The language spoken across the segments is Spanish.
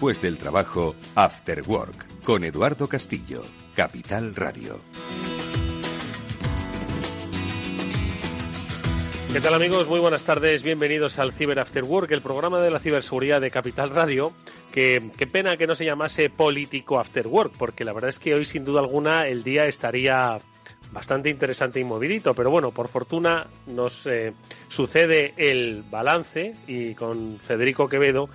Después del trabajo, After Work, con Eduardo Castillo, Capital Radio. ¿Qué tal amigos? Muy buenas tardes, bienvenidos al Cyber After Work, el programa de la ciberseguridad de Capital Radio. Que, qué pena que no se llamase Político After Work, porque la verdad es que hoy sin duda alguna el día estaría bastante interesante y movidito, pero bueno, por fortuna nos eh, sucede el balance y con Federico Quevedo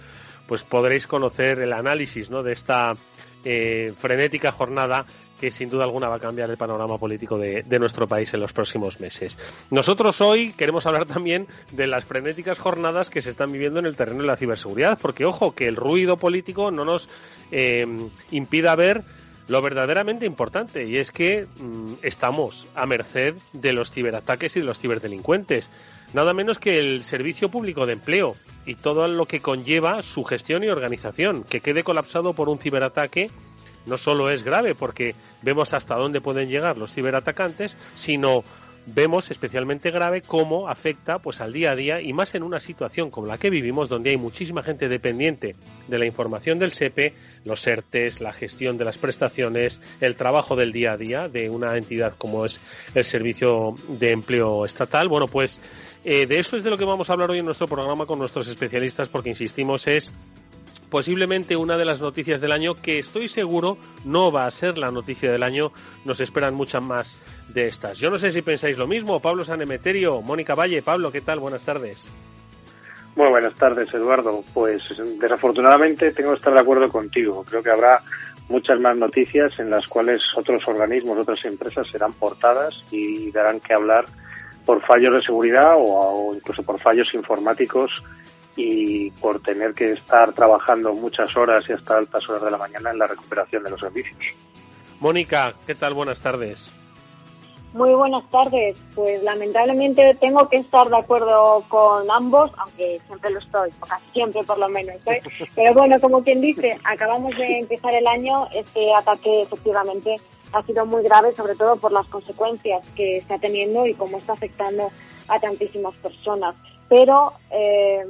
pues podréis conocer el análisis ¿no? de esta eh, frenética jornada que sin duda alguna va a cambiar el panorama político de, nuestro país en los próximos meses. Nosotros hoy queremos hablar también de las frenéticas jornadas que se están viviendo en el terreno de la ciberseguridad, porque ojo, que el ruido político no nos eh, impida ver lo verdaderamente importante, y es que mm, estamos a merced de los ciberataques y de los ciberdelincuentes nada menos que el Servicio Público de Empleo y todo lo que conlleva su gestión y organización. Que quede colapsado por un ciberataque no solo es grave porque vemos hasta dónde pueden llegar los ciberatacantes, sino vemos especialmente grave cómo afecta pues al día a día y más en una situación como la que vivimos donde hay muchísima gente dependiente de la información del SEPE, los ERTES, la gestión de las prestaciones, el trabajo del día a día de una entidad como es el Servicio de Empleo Estatal. Bueno, pues eh, de eso es de lo que vamos a hablar hoy en nuestro programa con nuestros especialistas porque insistimos es posiblemente una de las noticias del año que estoy seguro no va a ser la noticia del año. Nos esperan muchas más de estas. Yo no sé si pensáis lo mismo. Pablo Sanemeterio, Mónica Valle. Pablo, ¿qué tal? Buenas tardes. Muy buenas tardes, Eduardo. Pues desafortunadamente tengo que estar de acuerdo contigo. Creo que habrá muchas más noticias en las cuales otros organismos, otras empresas serán portadas y darán que hablar por fallos de seguridad o, o incluso por fallos informáticos y por tener que estar trabajando muchas horas y hasta altas horas de la mañana en la recuperación de los servicios. Mónica, ¿qué tal? Buenas tardes. Muy buenas tardes. Pues lamentablemente tengo que estar de acuerdo con ambos, aunque siempre lo estoy, o casi siempre por lo menos. ¿eh? Pero bueno, como quien dice, acabamos de empezar el año, este ataque efectivamente ha sido muy grave, sobre todo por las consecuencias que está teniendo y cómo está afectando a tantísimas personas. Pero eh,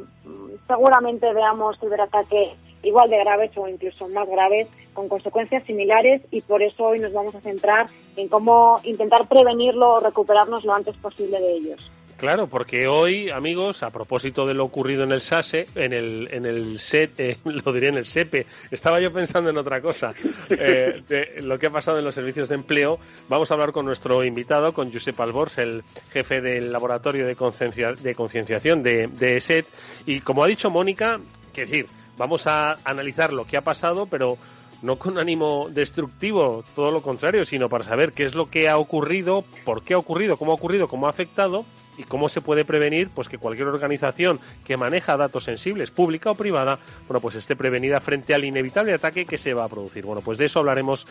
seguramente veamos ciberataques igual de graves o incluso más graves, con consecuencias similares y por eso hoy nos vamos a centrar en cómo intentar prevenirlo o recuperarnos lo antes posible de ellos. Claro, porque hoy, amigos, a propósito de lo ocurrido en el SASE, en el, en el SET, eh, lo diré en el SEPE, estaba yo pensando en otra cosa, eh, de lo que ha pasado en los servicios de empleo, vamos a hablar con nuestro invitado, con Josep Albors, el jefe del laboratorio de concienciación de, de SET, y como ha dicho Mónica, que decir, vamos a analizar lo que ha pasado, pero no con ánimo destructivo, todo lo contrario, sino para saber qué es lo que ha ocurrido, por qué ha ocurrido, cómo ha ocurrido, cómo ha afectado y cómo se puede prevenir pues que cualquier organización que maneja datos sensibles, pública o privada, bueno, pues esté prevenida frente al inevitable ataque que se va a producir. Bueno, pues de eso hablaremos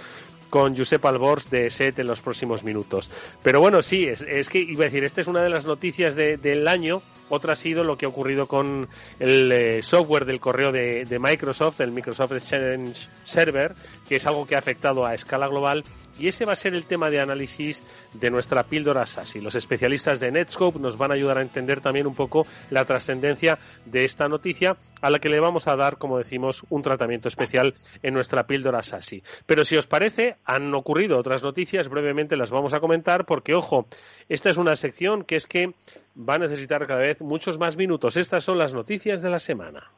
con Josep Albors de SET en los próximos minutos. Pero bueno, sí, es, que iba a decir, esta es una de las noticias del año. Otra ha sido lo que ha ocurrido con el eh, software del correo de, de Microsoft, el Microsoft Exchange Server, que es algo que ha afectado a escala global y ese va a ser el tema de análisis de nuestra píldora SASI. Los especialistas de Netscope nos van a ayudar a entender también un poco la trascendencia de esta noticia a la que le vamos a dar, como decimos, un tratamiento especial en nuestra píldora SASI. Pero si os parece, han ocurrido otras noticias, brevemente las vamos a comentar porque, ojo, esta es una sección que es que va a necesitar cada vez muchos más minutos. Estas son las noticias de la semana.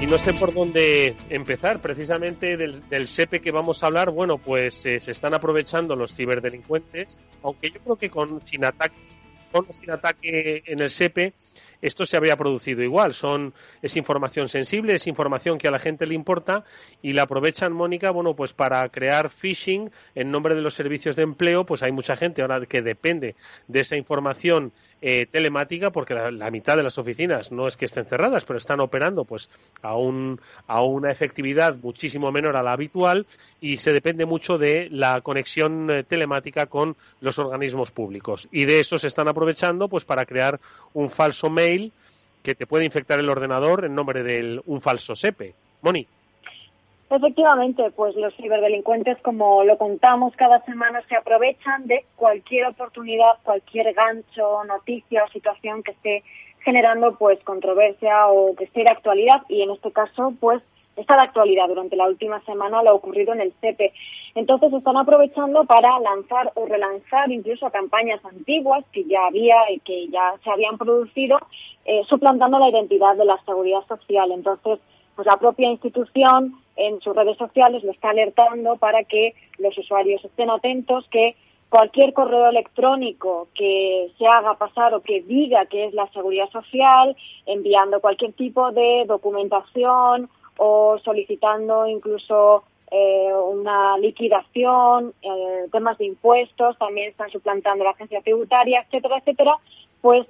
Y no sé por dónde empezar. Precisamente del, del SEPE que vamos a hablar, bueno, pues eh, se están aprovechando los ciberdelincuentes, aunque yo creo que con sin ataque, con sin ataque en el SEPE, esto se habría producido igual. Son, es información sensible, es información que a la gente le importa y la aprovechan, Mónica, bueno, pues para crear phishing en nombre de los servicios de empleo, pues hay mucha gente ahora que depende de esa información eh, telemática porque la, mitad de las oficinas no es que estén cerradas, pero están operando pues a, un, a una efectividad muchísimo menor a la habitual y se depende mucho de la conexión eh, telemática con los organismos públicos. Y de eso se están aprovechando pues para crear un falso mail que te puede infectar el ordenador en nombre de un falso SEPE. Moni. Efectivamente, pues los ciberdelincuentes, como lo contamos cada semana, se aprovechan de cualquier oportunidad, cualquier gancho, noticia o situación que esté generando pues controversia o que esté de actualidad y en este caso pues está de actualidad. Durante la última semana lo ocurrido en el CEPE. Entonces están aprovechando para lanzar o relanzar incluso campañas antiguas que ya había y que ya se habían producido, eh, suplantando la identidad de la seguridad social. Entonces, pues la propia institución en sus redes sociales lo está alertando para que los usuarios estén atentos que cualquier correo electrónico que se haga pasar o que diga que es la seguridad social, enviando cualquier tipo de documentación o solicitando incluso eh, una liquidación, eh, temas de impuestos, también están suplantando la agencia tributaria, etcétera, etcétera, pues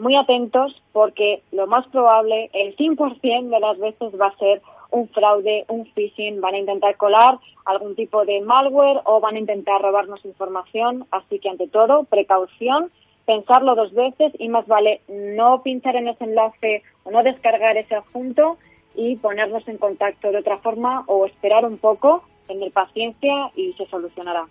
muy atentos porque lo más probable, el 100% de las veces va a ser un fraude, un phishing, van a intentar colar algún tipo de malware o van a intentar robarnos información. Así que ante todo, precaución, pensarlo dos veces y más vale no pinchar en ese enlace o no descargar ese adjunto y ponernos en contacto de otra forma o esperar un poco, tener paciencia y se solucionará.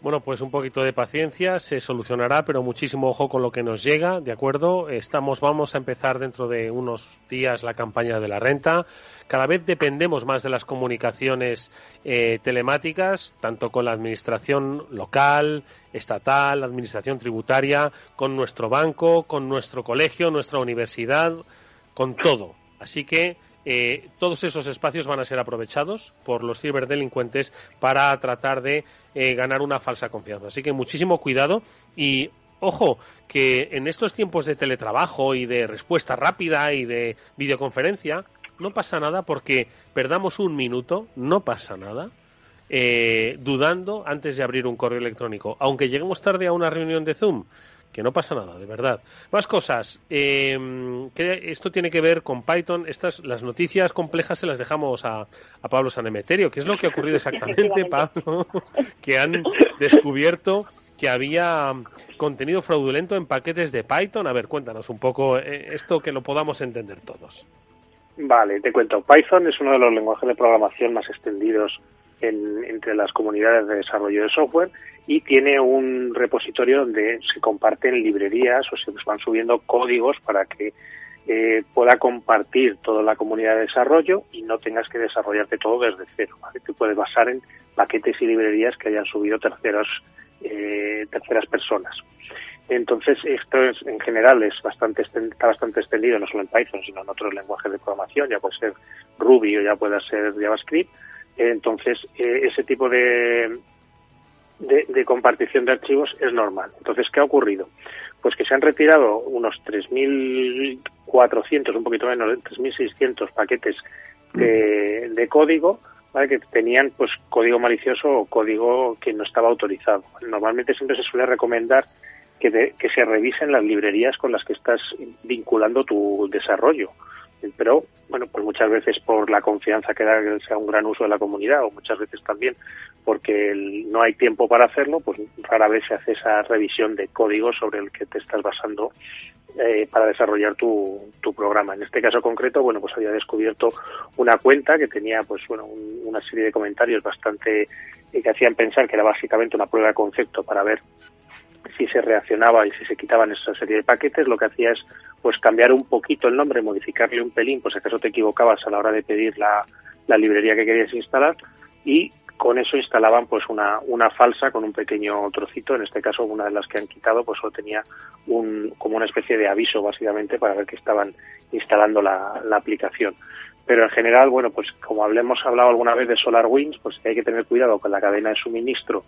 Bueno, pues un poquito de paciencia, se solucionará, pero muchísimo ojo con lo que nos llega, ¿de acuerdo? Estamos, vamos a empezar dentro de unos días la campaña de la renta. Cada vez dependemos más de las comunicaciones eh, telemáticas, tanto con la administración local, estatal, la administración tributaria, con nuestro banco, con nuestro colegio, nuestra universidad, con todo. Así que eh, todos esos espacios van a ser aprovechados por los ciberdelincuentes para tratar de eh, ganar una falsa confianza. Así que muchísimo cuidado y ojo que en estos tiempos de teletrabajo y de respuesta rápida y de videoconferencia no pasa nada porque perdamos un minuto, no pasa nada. Eh, dudando antes de abrir un correo electrónico. Aunque lleguemos tarde a una reunión de Zoom, que no pasa nada, de verdad. Más cosas. Eh, que esto tiene que ver con Python. Estas, las noticias complejas se las dejamos a, a Pablo Sanemeterio. ¿Qué es lo que ha ocurrido exactamente, Pablo? que han descubierto que había contenido fraudulento en paquetes de Python. A ver, cuéntanos un poco eh, esto que lo podamos entender todos. Vale, te cuento. Python es uno de los lenguajes de programación más extendidos entre las comunidades de desarrollo de software y tiene un repositorio donde se comparten librerías o se van subiendo códigos para que eh, pueda compartir toda la comunidad de desarrollo y no tengas que desarrollarte todo desde cero. Te puedes basar en paquetes y librerías que hayan subido terceras, eh, terceras personas. Entonces, esto es, en general es bastante está bastante extendido, no solo en Python, sino en otros lenguajes de programación, ya puede ser Ruby o ya puede ser JavaScript, entonces, eh, ese tipo de, de, compartición de archivos es normal. Entonces, ¿qué ha ocurrido? Pues que se han retirado unos 3.400, un poquito menos, 3.600 paquetes de, de código ¿vale? que tenían pues código malicioso o código que no estaba autorizado. Normalmente siempre se suele recomendar que, que se revisen las librerías con las que estás vinculando tu desarrollo pero bueno, pues muchas veces por la confianza que da que sea un gran uso de la comunidad o muchas veces también porque no hay tiempo para hacerlo, pues rara vez se hace esa revisión de código sobre el que te estás basando eh, para desarrollar tu, programa. En este caso concreto, bueno, pues había descubierto una cuenta que tenía, pues bueno, una serie de comentarios bastante eh, que hacían pensar que era básicamente una prueba de concepto para ver si se reaccionaba y si se quitaban esa serie de paquetes, lo que hacía es pues cambiar un poquito el nombre, modificarle un pelín, pues acaso te equivocabas a la hora de pedir la, la librería que querías instalar y con eso instalaban pues una, una falsa con un pequeño trocito, en este caso una de las que han quitado pues solo tenía un, como una especie de aviso básicamente para ver que estaban instalando la, la aplicación. pero en general, bueno, pues como hablemos hablado alguna vez de SolarWinds, pues hay que tener cuidado con la cadena de suministro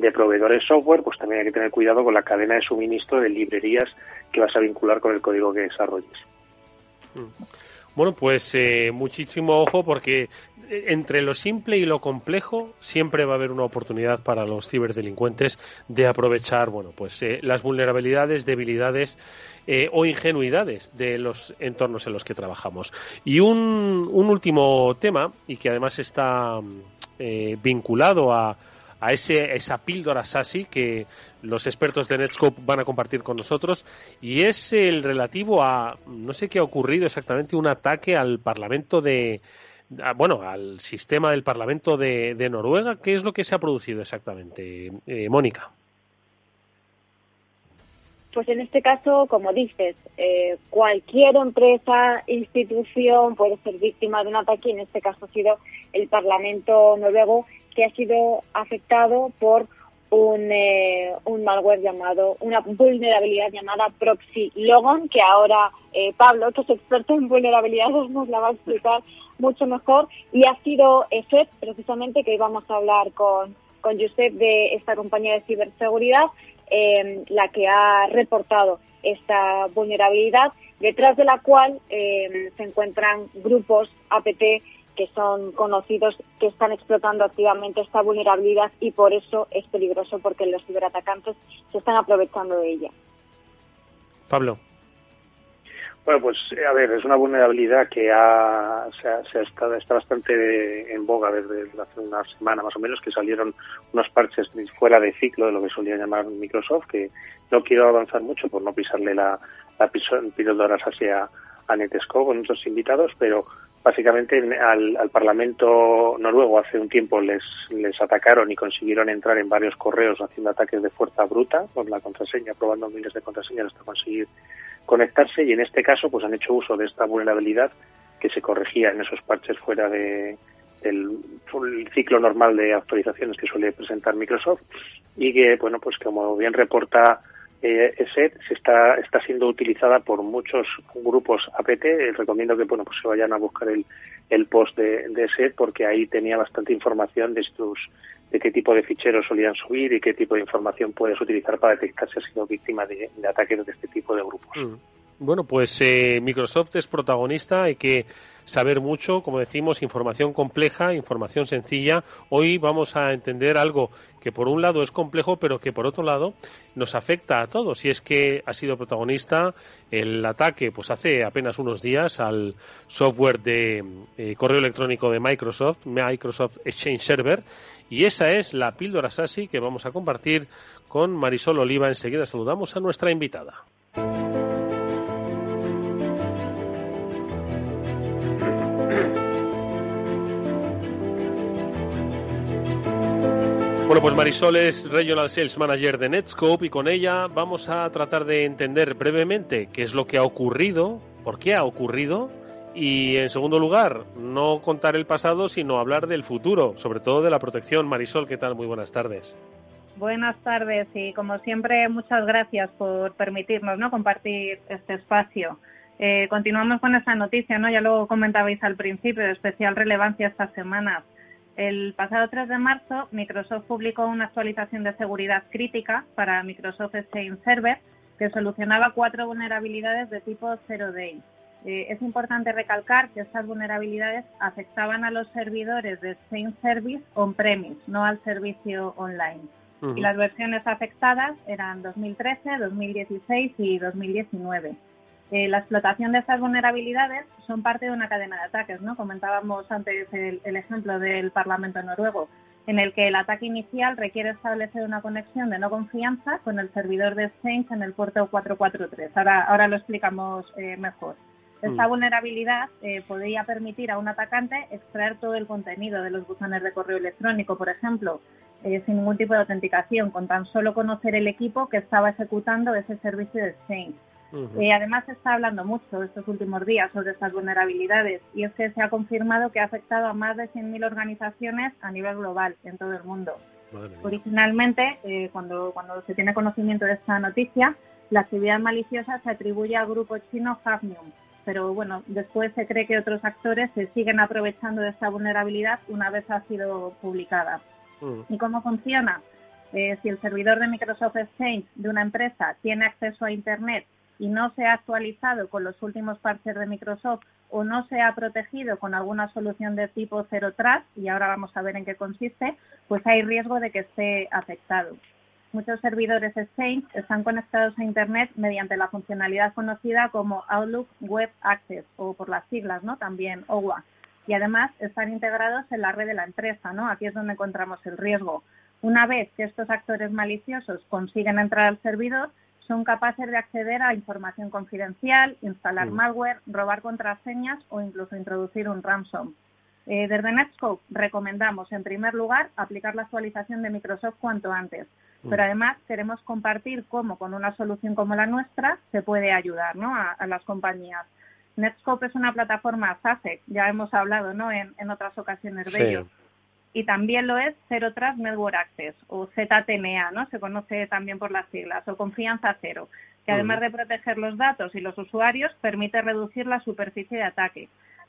de proveedores software, pues también hay que tener cuidado con la cadena de suministro de librerías que vas a vincular con el código que desarrolles. Mm. Bueno, pues eh, muchísimo ojo porque eh, entre lo simple y lo complejo siempre va a haber una oportunidad para los ciberdelincuentes de aprovechar, bueno, pues eh, las vulnerabilidades, debilidades o ingenuidades de los entornos en los que trabajamos. Y un, un último tema y que además está vinculado a a ese, esa píldora SASI que los expertos de Netscope van a compartir con nosotros y es el relativo a, no sé qué ha ocurrido exactamente, un ataque al Parlamento de, bueno, al sistema del Parlamento de, Noruega. ¿Qué es lo que se ha producido exactamente, eh, Mónica? Pues en este caso, como dices, eh, cualquier empresa, institución puede ser víctima de un ataque. En este caso ha sido el Parlamento noruego que ha sido afectado por un, eh, un malware llamado, una vulnerabilidad llamada Proxy Logon, que ahora eh, Pablo, que es experto en vulnerabilidades, nos la va a explicar mucho mejor. Y ha sido EFET, precisamente, que íbamos a hablar con, con Josep de esta compañía de ciberseguridad, eh, la que ha reportado esta vulnerabilidad, detrás de la cual eh, se encuentran grupos APT que son conocidos que están explotando activamente esta vulnerabilidad y por eso es peligroso porque los ciberatacantes se están aprovechando de ella. Pablo. Bueno, pues a ver, es una vulnerabilidad que ha, se, está, está, bastante en boga desde hace una semana más o menos, que salieron unos parches fuera de ciclo de lo que solía llamar Microsoft, que no quiero avanzar mucho por no pisarle la, la píldoras hacia a Netesco con otros invitados, pero básicamente al, al, Parlamento noruego hace un tiempo les, les atacaron y consiguieron entrar en varios correos haciendo ataques de fuerza bruta con la contraseña, probando miles de contraseñas hasta conseguir conectarse y en este caso pues han hecho uso de esta vulnerabilidad que se corregía en esos parches fuera de, del ciclo normal de actualizaciones que suele presentar Microsoft y que bueno pues como bien reporta eh, ESET se está está siendo utilizada por muchos grupos APT recomiendo que bueno pues se vayan a buscar el, el post de, de ESET porque ahí tenía bastante información de estos de qué tipo de ficheros solían subir y qué tipo de información puedes utilizar para detectar si has sido víctima de, ataques de este tipo de grupos. Mm. Bueno, pues eh, Microsoft es protagonista, hay que saber mucho, como decimos, información compleja, información sencilla. Hoy vamos a entender algo que por un lado es complejo, pero que por otro lado nos afecta a todos. Y es que ha sido protagonista el ataque, pues hace apenas unos días, al software de eh, correo electrónico de Microsoft, Microsoft Exchange Server, y esa es la píldora SASI que vamos a compartir con Marisol Oliva. Enseguida saludamos a nuestra invitada. Bueno, pues Marisol es Regional Sales Manager de Netscope y con ella vamos a tratar de entender brevemente qué es lo que ha ocurrido, por qué ha ocurrido y en segundo lugar, no contar el pasado, sino hablar del futuro, sobre todo de la protección. Marisol, ¿qué tal? Muy buenas tardes. Buenas tardes y como siempre muchas gracias por permitirnos ¿no? compartir este espacio. Eh, continuamos con esta noticia, ¿no? ya lo comentabais al principio, de especial relevancia esta semana. El pasado 3 de marzo, Microsoft publicó una actualización de seguridad crítica para Microsoft Exchange Server que solucionaba cuatro vulnerabilidades de tipo Zero Day. Eh, es importante recalcar que estas vulnerabilidades afectaban a los servidores de Exchange Service on-premise, no al servicio online. Y las versiones afectadas eran 2013, 2016 y 2019. Eh, la explotación de estas vulnerabilidades son parte de una cadena de ataques, ¿no? Comentábamos antes el, el, ejemplo del Parlamento noruego, en el que el ataque inicial requiere establecer una conexión de no confianza con el servidor de Exchange en el puerto 443. Ahora, ahora lo explicamos eh, mejor. Esta mm. vulnerabilidad eh, podría permitir a un atacante extraer todo el contenido de los buzones de correo electrónico, por ejemplo, eh, sin ningún tipo de autenticación, con tan solo conocer el equipo que estaba ejecutando ese servicio de Exchange. Eh, además, se está hablando mucho estos últimos días sobre estas vulnerabilidades y es que se ha confirmado que ha afectado a más de 100.000 organizaciones a nivel global en todo el mundo. Originalmente, cuando, cuando se tiene conocimiento de esta noticia, la actividad maliciosa se atribuye al grupo chino Hafnium, pero bueno, después se cree que otros actores se siguen aprovechando de esta vulnerabilidad una vez ha sido publicada. Mm. ¿Y cómo funciona? Eh, si el servidor de Microsoft Exchange de una empresa tiene acceso a Internet y no se ha actualizado con los últimos parches de Microsoft o no se ha protegido con alguna solución de tipo Zero Trust, y ahora vamos a ver en qué consiste, pues hay riesgo de que esté afectado. Muchos servidores Exchange están conectados a Internet mediante la funcionalidad conocida como Outlook Web Access o por las siglas, ¿no? También OWA. Y además están integrados en la red de la empresa, ¿no? Aquí es donde encontramos el riesgo. Una vez que estos actores maliciosos consiguen entrar al servidor, son capaces de acceder a información confidencial, instalar mm. malware, robar contraseñas o incluso introducir un ransom. Eh, desde Netscope recomendamos, en primer lugar, aplicar la actualización de Microsoft cuanto antes, mm. pero además queremos compartir cómo con una solución como la nuestra se puede ayudar a, las compañías. Netscope es una plataforma SASE, ya hemos hablado ¿no? en, otras ocasiones de ello y también lo es Zero Trust Network Access o ZTNA, ¿no? Se conoce también por las siglas o confianza cero, que además de proteger los datos y los usuarios permite reducir la superficie de ataque.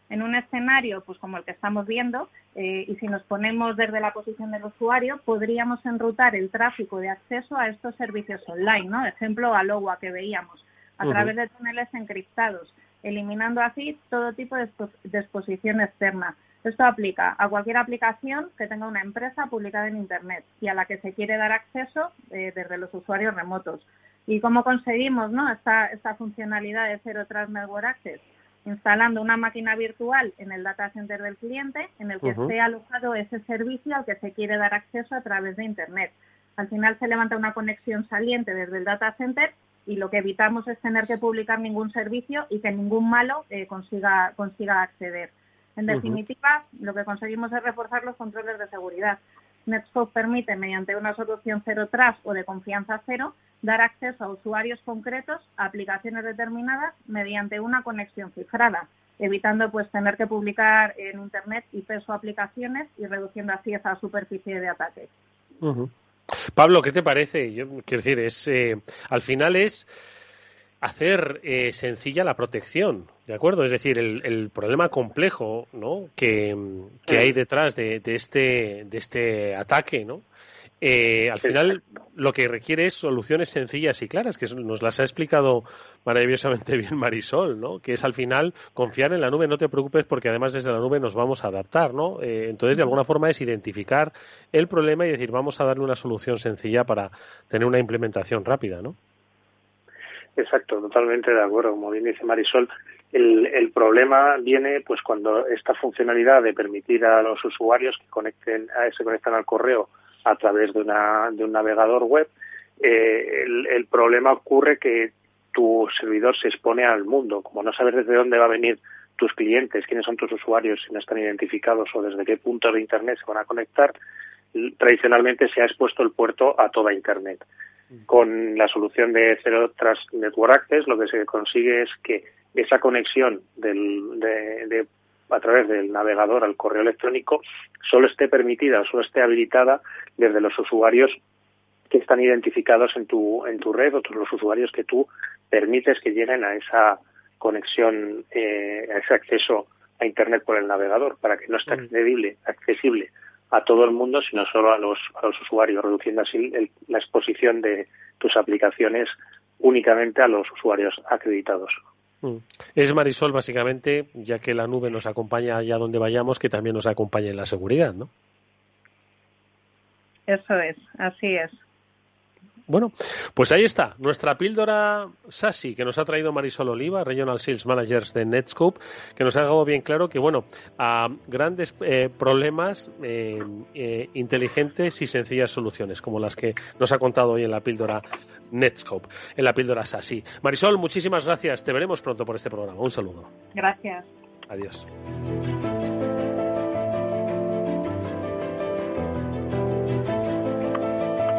En un escenario, pues como el que estamos viendo, eh, y si nos ponemos desde la posición del usuario, podríamos enrutar el tráfico de acceso a estos servicios online, ¿no? Ejemplo, a LOWA que veíamos, a través de túneles encriptados, eliminando así todo tipo de, de exposición externa esto aplica a cualquier aplicación que tenga una empresa publicada en Internet y a la que se quiere dar acceso eh, desde los usuarios remotos. ¿Y cómo conseguimos ¿no? esta, esta funcionalidad de Zero Trust Network Access? Instalando una máquina virtual en el data center del cliente en el que esté alojado ese servicio al que se quiere dar acceso a través de Internet. Al final se levanta una conexión saliente desde el data center y lo que evitamos es tener que publicar ningún servicio y que ningún malo eh, consiga, consiga acceder. En definitiva, lo que conseguimos es reforzar los controles de seguridad. Netscope permite, mediante una solución cero trust o de confianza cero, dar acceso a usuarios concretos a aplicaciones determinadas mediante una conexión cifrada, evitando pues tener que publicar en Internet y peso aplicaciones y reduciendo así esa superficie de ataque. Pablo, ¿qué te parece? Yo quiero decir, es eh, al final es hacer eh, sencilla la protección, ¿de acuerdo? Es decir, el, el problema complejo ¿no? que, hay detrás de, de, este, de este ataque, ¿no? Eh, al final lo que requiere es soluciones sencillas y claras, que nos las ha explicado maravillosamente bien Marisol, ¿no? Que es al final confiar en la nube, no te preocupes porque además desde la nube nos vamos a adaptar, ¿no? Eh, entonces de alguna forma es identificar el problema y decir vamos a darle una solución sencilla para tener una implementación rápida, ¿no? Exacto, totalmente de acuerdo. Como bien dice Marisol, el, problema viene pues cuando esta funcionalidad de permitir a los usuarios que conecten, se conectan al correo a través de, una, de un navegador web, eh, el, el, problema ocurre que tu servidor se expone al mundo. Como no sabes desde dónde va a venir tus clientes, quiénes son tus usuarios, si no están identificados o desde qué punto de Internet se van a conectar, tradicionalmente se ha expuesto el puerto a toda Internet. Con la solución de Zero Trust Network Access lo que se consigue es que esa conexión del, de, a través del navegador al correo electrónico solo esté permitida o solo esté habilitada desde los usuarios que están identificados en tu, en tu red o los usuarios que tú permites que lleguen a esa conexión, eh, a ese acceso a Internet por el navegador, para que no esté accesible, accesible a todo el mundo, sino solo a los, a los usuarios, reduciendo así la exposición de tus aplicaciones únicamente a los usuarios acreditados. Mm. Es Marisol, básicamente, ya que la nube nos acompaña allá donde vayamos, que también nos acompañe en la seguridad, ¿no? Eso es, así es. Bueno, pues ahí está, nuestra píldora SASI que nos ha traído Marisol Oliva, Regional Sales Managers de Netscope, que nos ha dado bien claro que, bueno, a grandes eh, problemas eh, eh, inteligentes y sencillas soluciones, como las que nos ha contado hoy en la píldora Netscope, en la píldora SASI. Marisol, muchísimas gracias, te veremos pronto por este programa. Un saludo. Gracias. Adiós.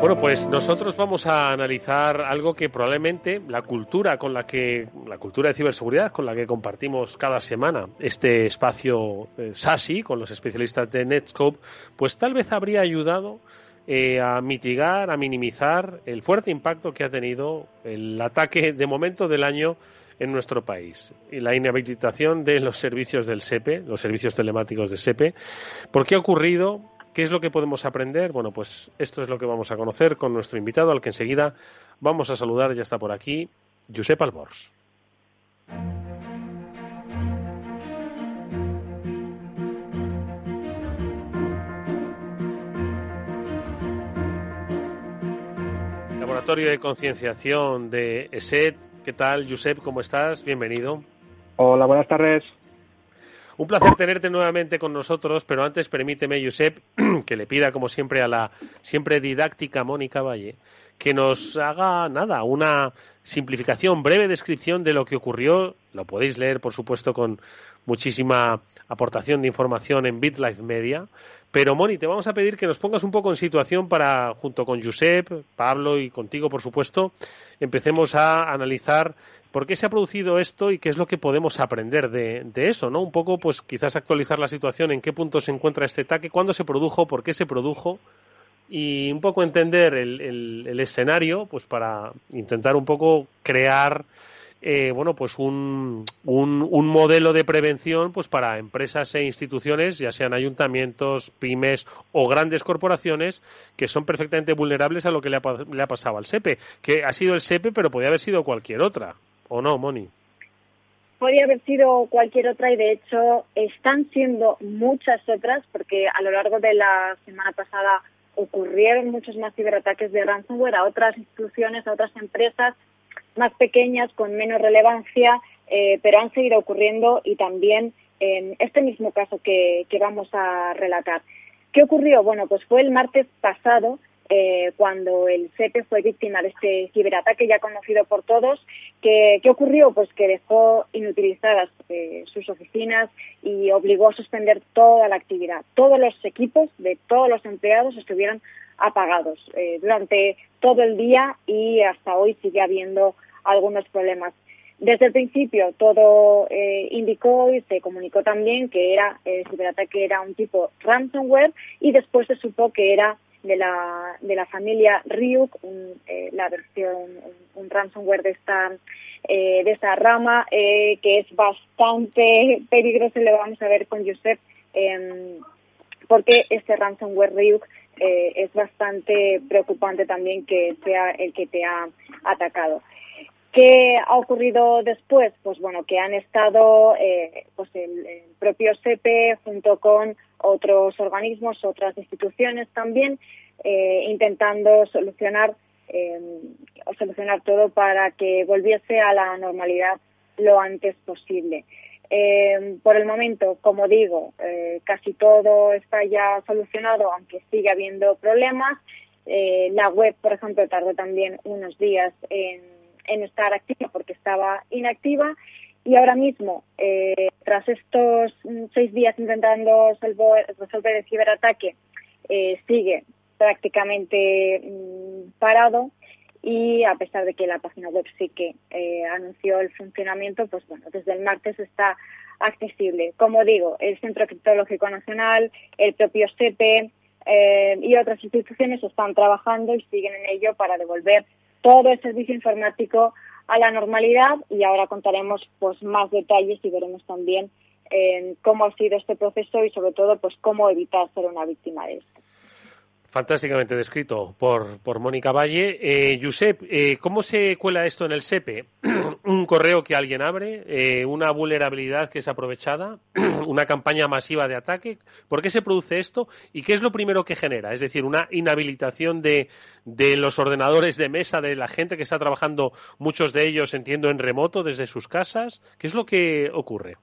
Bueno, pues nosotros vamos a analizar algo que probablemente la cultura con la que la cultura de ciberseguridad con la que compartimos cada semana este espacio eh, SASI con los especialistas de Netscope, pues tal vez habría ayudado eh, a mitigar, a minimizar el fuerte impacto que ha tenido el ataque de momento del año en nuestro país y la inhabilitación de los servicios del SEPE, los servicios telemáticos de SEPE. ¿Por qué ha ocurrido? ¿Qué es lo que podemos aprender? Bueno, pues esto es lo que vamos a conocer con nuestro invitado, al que enseguida vamos a saludar, ya está por aquí, Josep Albors. Laboratorio de Concienciación de ESET. ¿Qué tal, Josep? ¿Cómo estás? Bienvenido. Hola, buenas tardes. Un placer tenerte nuevamente con nosotros, pero antes permíteme, Josep, que le pida, como siempre, a la siempre didáctica Mónica Valle, que nos haga nada, una simplificación, breve descripción de lo que ocurrió. Lo podéis leer, por supuesto, con muchísima aportación de información en BitLife Media. Pero, Moni, te vamos a pedir que nos pongas un poco en situación para, junto con Josep, Pablo y contigo, por supuesto, empecemos a analizar ¿Por qué se ha producido esto y qué es lo que podemos aprender de, eso? ¿no? Un poco, pues quizás actualizar la situación, en qué punto se encuentra este ataque, cuándo se produjo, por qué se produjo y un poco entender el, escenario, pues para intentar un poco crear eh, bueno, pues un, un, modelo de prevención pues para empresas e instituciones, ya sean ayuntamientos, pymes o grandes corporaciones que son perfectamente vulnerables a lo que le ha, le ha pasado al SEPE, que ha sido el SEPE, pero podría haber sido cualquier otra. ¿O no, Moni? Podría haber sido cualquier otra y de hecho están siendo muchas otras porque a lo largo de la semana pasada ocurrieron muchos más ciberataques de ransomware a otras instituciones, a otras empresas más pequeñas, con menos relevancia, eh, pero han seguido ocurriendo y también en este mismo caso que, que vamos a relatar. ¿Qué ocurrió? Bueno, pues fue el martes pasado eh, cuando el CEPE fue víctima de este ciberataque ya conocido por todos. ¿Qué, ocurrió? Pues que dejó inutilizadas eh, sus oficinas y obligó a suspender toda la actividad. Todos los equipos de todos los empleados estuvieron apagados eh, durante todo el día y hasta hoy sigue habiendo algunos problemas. Desde el principio todo indicó y se comunicó también que era el ciberataque era un tipo ransomware y después se supo que era de la, de la familia Ryuk, eh, la versión, un, ransomware de esta, eh, de esta rama, eh, que es bastante peligroso, lo vamos a ver con Josep, em, porque este ransomware Ryuk es bastante preocupante también que sea el que te ha atacado. ¿Qué ha ocurrido después? Pues bueno, que han estado pues el, propio SEPE junto con otros organismos, otras instituciones también, eh, intentando solucionar, eh, solucionar todo para que volviese a la normalidad lo antes posible. Eh, por el momento, como digo, eh, casi todo está ya solucionado, aunque sigue habiendo problemas. la web, por ejemplo, tardó también unos días en, en estar activa porque estaba inactiva y ahora mismo, eh, tras estos seis días intentando resolver, el ciberataque, eh, sigue prácticamente mm, parado y a pesar de que la página web sí que eh, anunció el funcionamiento, pues bueno, desde el martes está accesible. Como digo, el Centro Criptológico Nacional, el propio SEPE y otras instituciones están trabajando y siguen en ello para devolver todo el servicio informático a la normalidad y ahora contaremos pues más detalles y veremos también eh, cómo ha sido este proceso y sobre todo pues cómo evitar ser una víctima de esto. Fantásticamente descrito por, por Mónica Valle. Eh, Josep, eh, ¿cómo se cuela esto en el SEPE? ¿Un correo que alguien abre? Eh, ¿Una vulnerabilidad que es aprovechada? ¿Una campaña masiva de ataque? ¿Por qué se produce esto? ¿Y qué es lo primero que genera? Es decir, una inhabilitación de, de los ordenadores de mesa de la gente que está trabajando, muchos de ellos, entiendo, en remoto desde sus casas. ¿Qué es lo que ocurre?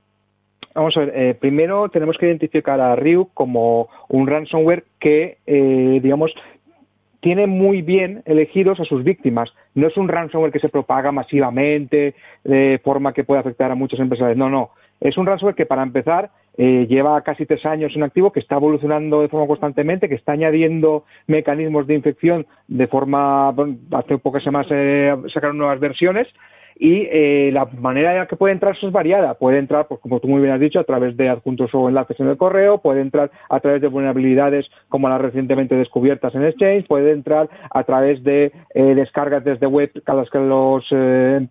Vamos a ver, eh, primero tenemos que identificar a Ryuk como un ransomware que, eh, digamos, tiene muy bien elegidos a sus víctimas. No es un ransomware que se propaga masivamente de forma que puede afectar a muchas empresas. No, no. Es un ransomware que, para empezar, eh, lleva casi tres años en activo, que está evolucionando de forma constantemente, que está añadiendo mecanismos de infección de forma. hace pocas semanas sacaron nuevas versiones y eh, la manera en la que puede entrar es variada. Puede entrar, pues como tú muy bien has dicho, a través de adjuntos o enlaces en el correo, puede entrar a través de vulnerabilidades como las recientemente descubiertas en Exchange, puede entrar a través de eh, descargas desde web a las que los eh,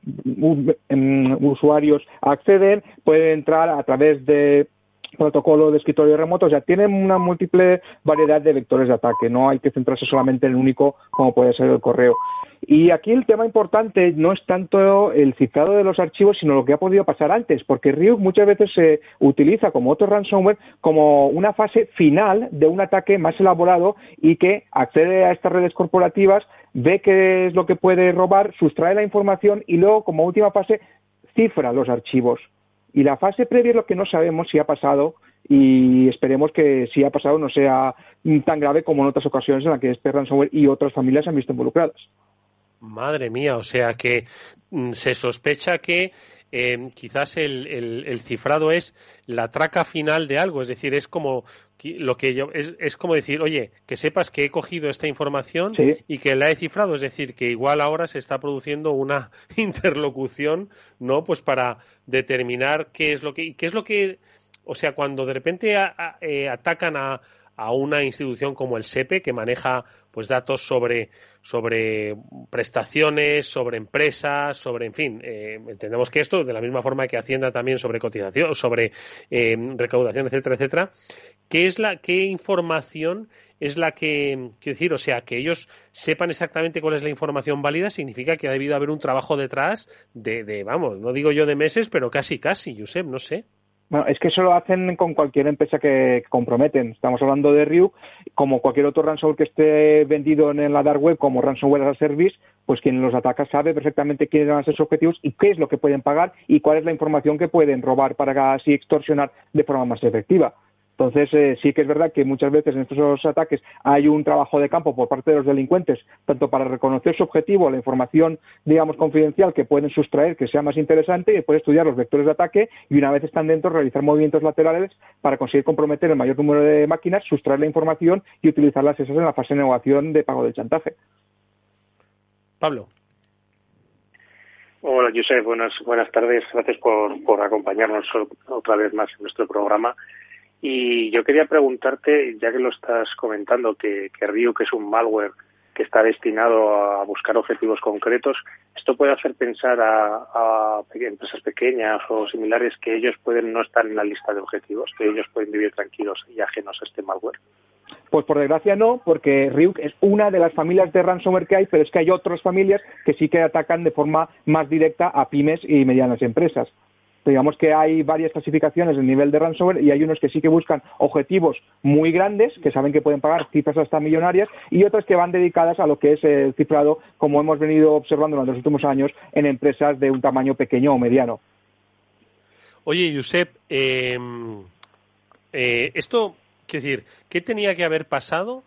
em, usuarios acceden, puede entrar a través de protocolo de escritorio remoto, o sea, tienen una múltiple variedad de vectores de ataque, no hay que centrarse solamente en el único como puede ser el correo. Y aquí el tema importante no es tanto el cifrado de los archivos, sino lo que ha podido pasar antes, porque Ryuk muchas veces se utiliza como otro ransomware como una fase final de un ataque más elaborado y que accede a estas redes corporativas, ve qué es lo que puede robar, sustrae la información y luego, como última fase, cifra los archivos. Y la fase previa es lo que no sabemos si ha pasado y esperemos que si ha pasado no sea tan grave como en otras ocasiones en las que este ransomware y otras familias se han visto involucradas. Madre mía, o sea que mm, se sospecha que eh, quizás el, el, cifrado es la traca final de algo, es decir, es como lo que yo, es, es como decir, oye, que sepas que he cogido esta información y que la he cifrado, es decir, que igual ahora se está produciendo una interlocución, ¿no? Pues para determinar qué es lo que, qué es lo que, o sea, cuando de repente eh, atacan a, a una institución como el SEPE que maneja pues datos sobre sobre prestaciones, sobre empresas, sobre, en fin, eh, entendemos que esto, de la misma forma que Hacienda también sobre cotización, sobre eh, recaudación, etcétera, etcétera, ¿qué es la, qué información es la que, quiero decir, o sea, que ellos sepan exactamente cuál es la información válida, significa que ha debido haber un trabajo detrás de, de vamos, no digo yo de meses, pero casi, casi, Josep, no sé. Bueno, es que eso lo hacen con cualquier empresa que, comprometen. Estamos hablando de Ryuk, como cualquier otro ransomware que esté vendido en la dark web como ransomware as a service, pues quien los ataca sabe perfectamente quiénes van a ser sus objetivos y qué es lo que pueden pagar y cuál es la información que pueden robar para así extorsionar de forma más efectiva. Entonces, eh, sí que es verdad que muchas veces en estos ataques hay un trabajo de campo por parte de los delincuentes, tanto para reconocer su objetivo, la información, digamos, confidencial que pueden sustraer, que sea más interesante, y después estudiar los vectores de ataque y una vez están dentro, realizar movimientos laterales para conseguir comprometer el mayor número de máquinas, sustraer la información y utilizarlas esas en la fase de negociación de pago del chantaje. Pablo. Hola, Josep. Buenas, buenas tardes. Gracias por, por acompañarnos otra vez más en nuestro programa. Y yo quería preguntarte, ya que lo estás comentando, que, que Ryuk es un malware que está destinado a buscar objetivos concretos, esto puede hacer pensar a, a, empresas pequeñas o similares que ellos pueden no estar en la lista de objetivos, que ellos pueden vivir tranquilos y ajenos a este malware. Pues por desgracia no, porque Ryuk es una de las familias de ransomware que hay, pero es que hay otras familias que sí que atacan de forma más directa a pymes y medianas empresas digamos que hay varias clasificaciones en nivel de ransomware y hay unos que sí que buscan objetivos muy grandes, que saben que pueden pagar cifras hasta millonarias, y otras que van dedicadas a lo que es el cifrado, como hemos venido observando en los últimos años en empresas de un tamaño pequeño o mediano. Oye, Josep, eh, eh, esto, quiero decir, ¿qué tenía que haber pasado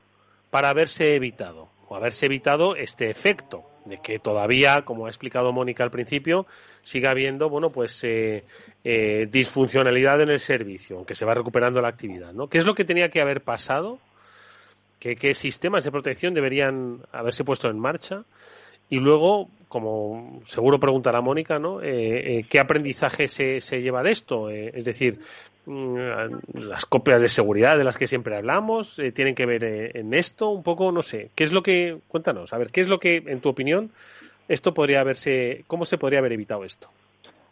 para haberse evitado o haberse evitado este efecto? De que todavía, como ha explicado Mónica al principio, siga habiendo, bueno, pues eh, eh, disfuncionalidad en el servicio, aunque se va recuperando la actividad, ¿no? ¿Qué es lo que tenía que haber pasado? ¿Qué, sistemas de protección deberían haberse puesto en marcha? Y luego, como seguro preguntará Mónica, ¿no? Eh, ¿Qué aprendizaje se, lleva de esto? es decir, las copias de seguridad de las que siempre hablamos tienen que ver en esto un poco, no sé. ¿Qué es lo que, cuéntanos, a ver, qué es lo que, en tu opinión, esto podría haberse, ¿cómo se podría haber evitado esto?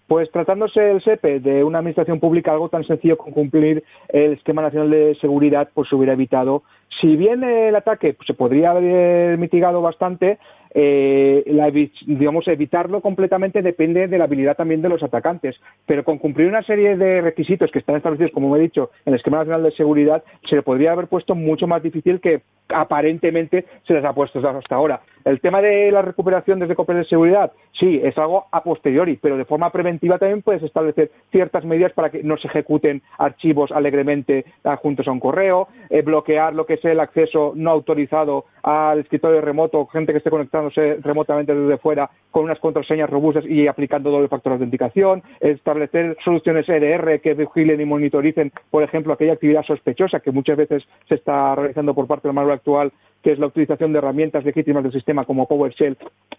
Pues tratándose el SEPE de una administración pública, algo tan sencillo como cumplir el esquema nacional de seguridad, pues se hubiera evitado. Si bien el ataque pues, se podría haber mitigado bastante, eh, digamos, evitarlo completamente depende de la habilidad también de los atacantes. Pero con cumplir una serie de requisitos que están establecidos, como he dicho, en el esquema nacional de seguridad, se le podría haber puesto mucho más difícil que aparentemente se les ha puesto hasta ahora. El tema de la recuperación desde copias de seguridad, sí, es algo a posteriori, pero de forma preventiva también puedes establecer ciertas medidas para que no se ejecuten archivos alegremente juntos a un correo, eh, bloquear lo que es el acceso no autorizado al escritorio remoto, gente que esté conectándose remotamente desde fuera con unas contraseñas robustas y aplicando doble factor de autenticación, establecer soluciones EDR que vigilen y monitoricen, por ejemplo, aquella actividad sospechosa que muchas veces se está realizando por parte del malware actual que es la utilización de herramientas legítimas del sistema como PowerShell,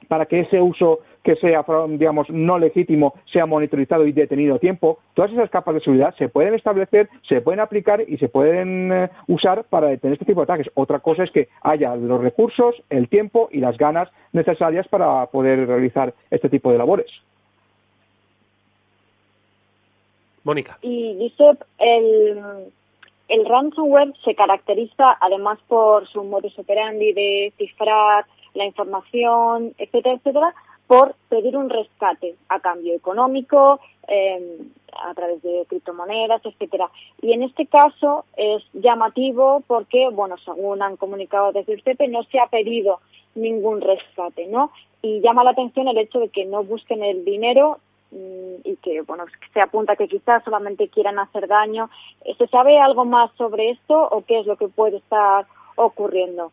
para que ese uso que sea, digamos, no legítimo sea monitorizado y detenido a tiempo. Todas esas capas de seguridad se pueden establecer, se pueden aplicar y se pueden eh, usar para detener este tipo de ataques. Otra cosa es que haya los recursos, el tiempo y las ganas necesarias para poder realizar este tipo de labores. Mónica. Y Josep, el, el ransomware se caracteriza además por su modus operandi de cifrar la información, etcétera, etcétera, por pedir un rescate a cambio económico, em, a través de criptomonedas, etcétera. Y en este caso es llamativo porque, bueno, según han comunicado desde el CEPE, no se ha pedido ningún rescate, ¿no? Y llama la atención el hecho de que no busquen el dinero Mm, y que bueno se apunta que quizás solamente quieran hacer daño. ¿Se sabe algo más sobre esto o qué es lo que puede estar ocurriendo?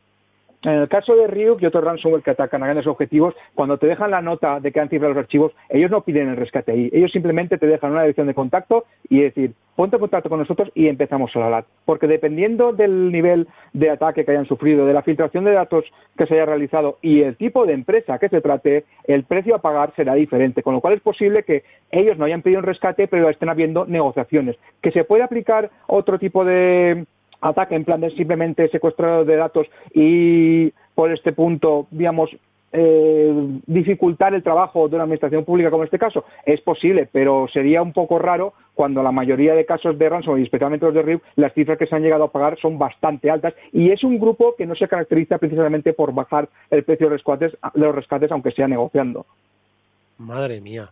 En el caso de Ryuk y otros ransomware que atacan a grandes objetivos, cuando te dejan la nota de que han cifrado los archivos, ellos no piden el rescate ahí. Ellos simplemente te dejan una dirección de contacto y decir, ponte en contacto con nosotros y empezamos a hablar. Porque dependiendo del nivel de ataque que hayan sufrido, de la filtración de datos que se haya realizado y el tipo de empresa que se trate, el precio a pagar será diferente. Con lo cual es posible que ellos no hayan pedido un rescate, pero estén habiendo negociaciones. Que se puede aplicar otro tipo de ataque en plan de simplemente secuestro de datos y por este punto, digamos, eh, dificultar el trabajo de una administración pública como este caso? Es posible, pero sería un poco raro cuando la mayoría de casos de ransomware, y especialmente los de RIP, las cifras que se han llegado a pagar son bastante altas y es un grupo que no se caracteriza precisamente por bajar el precio de los rescates, aunque sea negociando. Madre mía.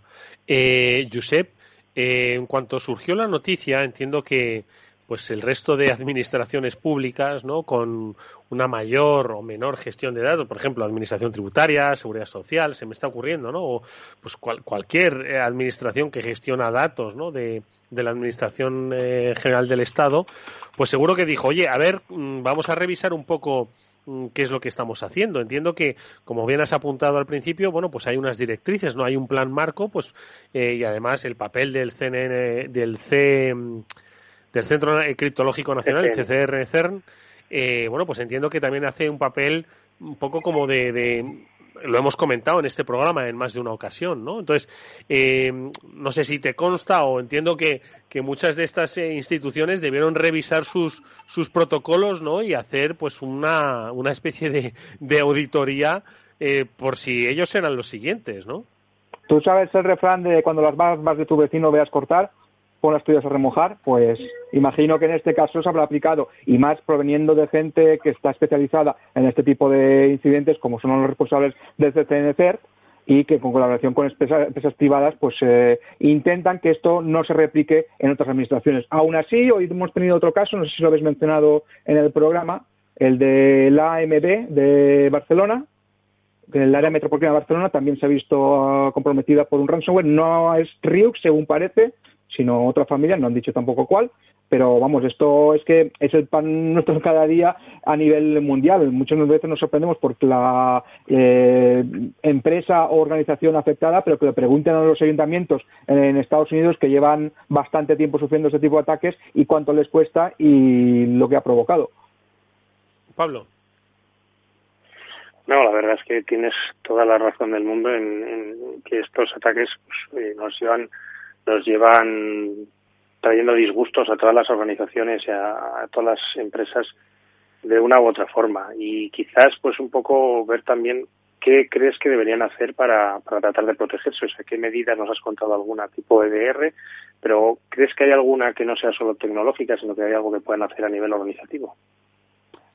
Eh, Josep, eh, en cuanto surgió la noticia, entiendo que pues el resto de administraciones públicas, ¿no? Con una mayor o menor gestión de datos, por ejemplo, administración tributaria, seguridad social, se me está ocurriendo, ¿no? O pues cualquier eh, administración que gestiona datos, ¿no? De, la administración eh, general del Estado, pues seguro que dijo, oye, a ver, mm, vamos a revisar un poco mm, qué es lo que estamos haciendo. Entiendo que, como bien has apuntado al principio, bueno, pues hay unas directrices, no hay un plan marco, pues eh, y además el papel del CNN, del C del Centro Criptológico Nacional, el CCR CERN, eh, bueno, pues entiendo que también hace un papel un poco como de, lo hemos comentado en este programa en más de una ocasión, ¿no? Entonces, eh, no sé si te consta o entiendo que, que muchas de estas eh, instituciones debieron revisar sus, sus protocolos, ¿no? Y hacer, pues, una, una especie de, de auditoría por si ellos eran los siguientes, ¿no? Tú sabes el refrán de cuando las barbas de tu vecino veas cortar, con las tuyas a remojar, pues imagino que en este caso se habrá aplicado y más proveniendo de gente que está especializada en este tipo de incidentes, como son los responsables del CCNCER, y que con colaboración con empresas, privadas pues eh, intentan que esto no se replique en otras administraciones. Aún así, hoy hemos tenido otro caso, no sé si lo habéis mencionado en el programa, el de la AMB de Barcelona, que el área metropolitana de Barcelona también se ha visto ah, comprometida por un ransomware. No es Ryuk, según parece, sino otra familia, no han dicho tampoco cuál, pero vamos, esto es que es el pan nuestro cada día a nivel mundial. Muchas veces nos sorprendemos por la eh, empresa o organización afectada, pero que le pregunten a los ayuntamientos en Estados Unidos que llevan bastante tiempo sufriendo este tipo de ataques y cuánto les cuesta y lo que ha provocado. Pablo. No, la verdad es que tienes toda la razón del mundo en, que estos ataques pues, eh, nos llevan nos llevan trayendo disgustos a todas las organizaciones y a, todas las empresas de una u otra forma. Y quizás pues un poco ver también qué crees que deberían hacer para, para tratar de protegerse, o sea, qué medidas nos has contado alguna tipo de DR, pero ¿crees que hay alguna que no sea solo tecnológica, sino que hay algo que puedan hacer a nivel organizativo?